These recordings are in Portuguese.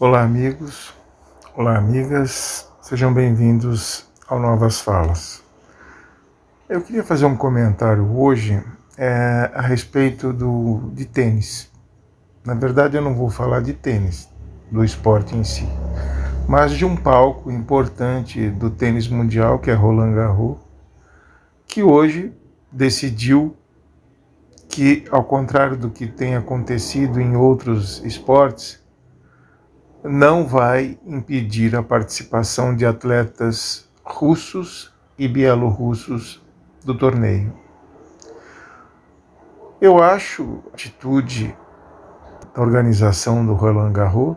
Olá, amigos. Olá, amigas. Sejam bem-vindos ao Novas Falas. Eu queria fazer um comentário hoje é, a respeito do, de tênis. Na verdade, eu não vou falar de tênis, do esporte em si, mas de um palco importante do tênis mundial, que é Roland Garros, que hoje decidiu que, ao contrário do que tem acontecido em outros esportes, não vai impedir a participação de atletas russos e bielorrussos do torneio. Eu acho a atitude da organização do Roland Garros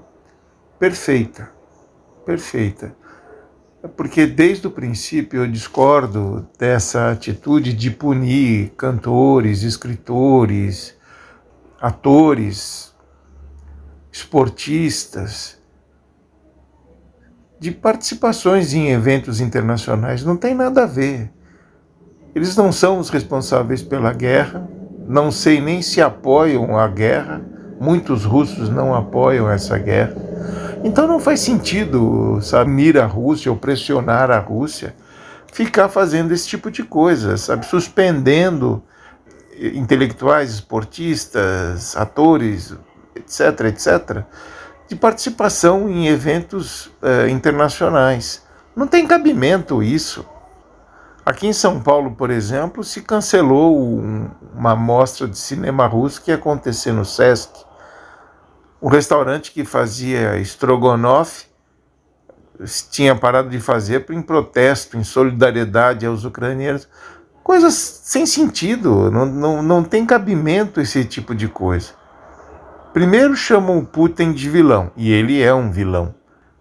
perfeita, perfeita. Porque desde o princípio eu discordo dessa atitude de punir cantores, escritores, atores, esportistas, de participações em eventos internacionais. Não tem nada a ver. Eles não são os responsáveis pela guerra, não sei nem se apoiam a guerra. Muitos russos não apoiam essa guerra. Então não faz sentido, sabe, unir a Rússia ou pressionar a Rússia ficar fazendo esse tipo de coisa, sabe, suspendendo intelectuais, esportistas, atores, etc., etc., de participação em eventos uh, internacionais. Não tem cabimento isso. Aqui em São Paulo, por exemplo, se cancelou um, uma mostra de cinema russo que ia acontecer no Sesc. Um restaurante que fazia estrogonofe tinha parado de fazer em protesto, em solidariedade aos ucranianos. Coisas sem sentido, não, não, não tem cabimento esse tipo de coisa. Primeiro chamam o Putin de vilão, e ele é um vilão,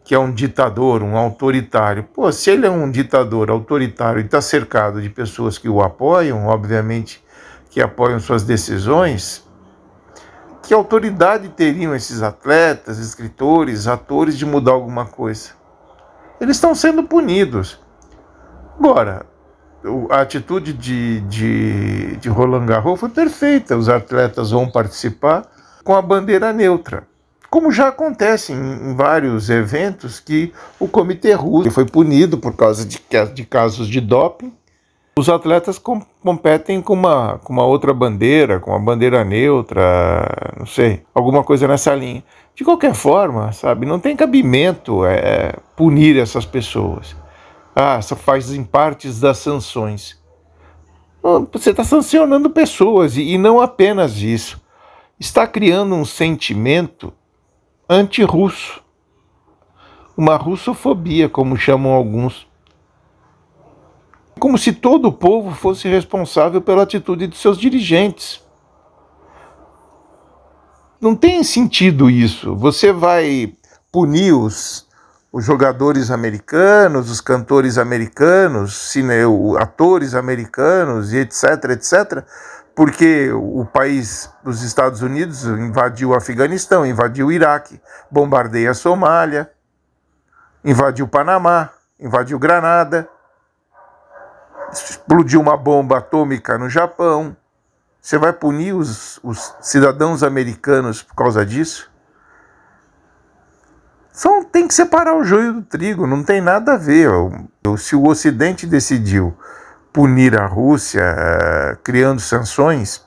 que é um ditador, um autoritário. Pô, se ele é um ditador autoritário e está cercado de pessoas que o apoiam, obviamente que apoiam suas decisões, que autoridade teriam esses atletas, escritores, atores de mudar alguma coisa? Eles estão sendo punidos. Agora, a atitude de, de, de Roland Garros foi perfeita. Os atletas vão participar com a bandeira neutra. Como já acontece em, vários eventos que o Comitê Russo foi punido por causa de, de casos de doping, os atletas com, competem com uma, com uma outra bandeira, com uma bandeira neutra, não sei, alguma coisa nessa linha. De qualquer forma, sabe, não tem cabimento é, punir essas pessoas. Ah, só fazem partes das sanções. Você está sancionando pessoas e, e não apenas isso está criando um sentimento anti-russo, uma russofobia, como chamam alguns. Como se todo o povo fosse responsável pela atitude de seus dirigentes. Não tem sentido isso. Você vai punir os, os jogadores americanos, os cantores americanos, cine, atores americanos e etc, etc, porque o país dos Estados Unidos invadiu o Afeganistão, invadiu o Iraque, bombardeia a Somália, invadiu o Panamá, invadiu Granada, explodiu uma bomba atômica no Japão. Você vai punir os, os cidadãos americanos por causa disso? São, tem que separar o joio do trigo, não tem nada a ver. Se o Ocidente decidiu punir a Rússia, eh, criando sanções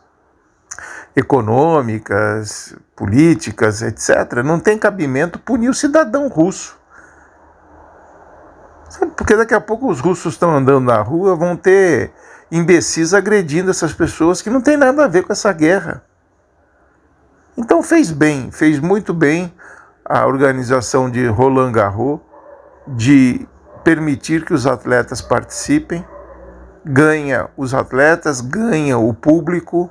econômicas, políticas, etc., não tem cabimento punir o cidadão russo. Porque daqui a pouco os russos estão andando na rua, vão ter imbecis agredindo essas pessoas que não tem nada a ver com essa guerra. Então fez bem, fez muito bem a organização de Roland Garros de permitir que os atletas participem ganha os atletas, ganha o público,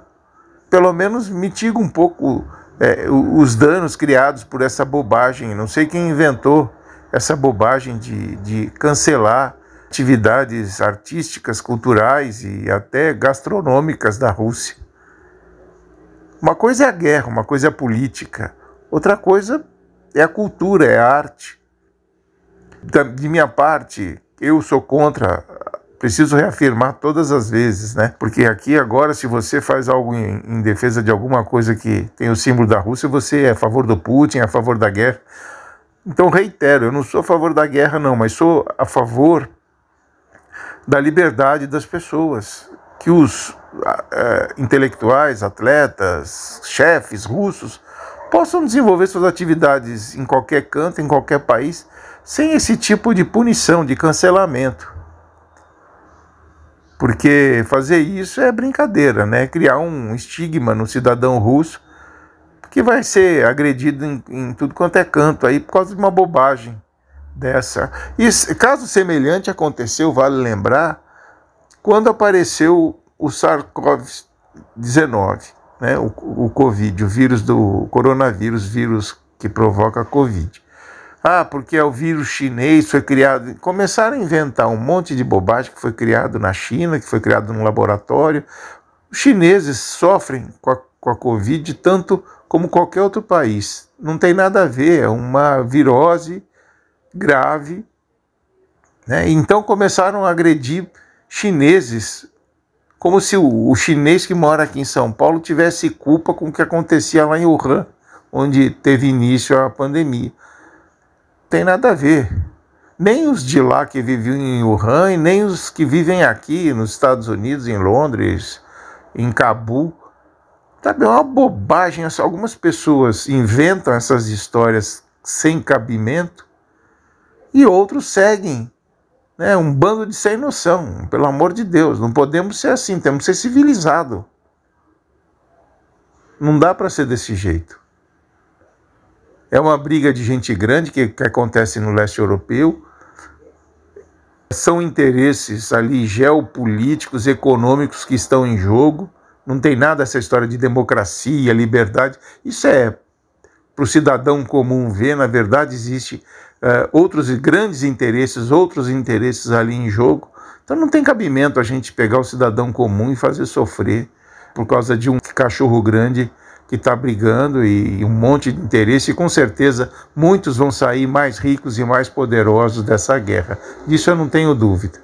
pelo menos mitiga um pouco é, os danos criados por essa bobagem. Não sei quem inventou essa bobagem de, de cancelar atividades artísticas, culturais e até gastronômicas da Rússia. Uma coisa é a guerra, uma coisa é a política, outra coisa é a cultura, é a arte. De minha parte, eu sou contra preciso reafirmar todas as vezes, né? Porque aqui agora, se você faz algo em, em, defesa de alguma coisa que tem o símbolo da Rússia, você é a favor do Putin, é a favor da guerra. Então, reitero, eu não sou a favor da guerra, não, mas sou a favor da liberdade das pessoas. Que os é, intelectuais, atletas, chefes russos possam desenvolver suas atividades em qualquer canto, em qualquer país, sem esse tipo de punição, de cancelamento. Porque fazer isso é brincadeira, né? Criar um estigma no cidadão russo que vai ser agredido em, em tudo quanto é canto aí por causa de uma bobagem dessa. E caso semelhante aconteceu, vale lembrar, quando apareceu o SARS-CoV-19, né, o, o Covid, o vírus do coronavírus, vírus que provoca a Covid. Ah, porque é o vírus chinês, foi criado. Começaram a inventar um monte de bobagem que foi criado na China, que foi criado no laboratório. Os chineses sofrem com a, com a Covid tanto como qualquer outro país. Não tem nada a ver, é uma virose grave. Né? Então começaram a agredir chineses, como se o, o chinês que mora aqui em São Paulo tivesse culpa com o que acontecia lá em Wuhan, onde teve início a pandemia. Tem nada a ver. Nem os de lá que viviam em Wuhan, nem os que vivem aqui nos Estados Unidos, em Londres, em Cabul, Sabe, é uma bobagem. Algumas pessoas inventam essas histórias sem cabimento e outros seguem. Né? Um bando de sem noção, pelo amor de Deus. Não podemos ser assim, temos que ser civilizados. Não dá para ser desse jeito. É uma briga de gente grande que, que acontece no leste europeu. São interesses ali geopolíticos, econômicos que estão em jogo não tem nada essa história de democracia, liberdade. Isso é para o cidadão comum ver, na verdade, existe uh, outros grandes interesses, outros interesses ali em jogo. Então não tem cabimento a gente pegar o cidadão comum e fazer sofrer por causa de um cachorro grande que está brigando e um monte de interesse, e com certeza muitos vão sair mais ricos e mais poderosos dessa guerra. Disso eu não tenho dúvida.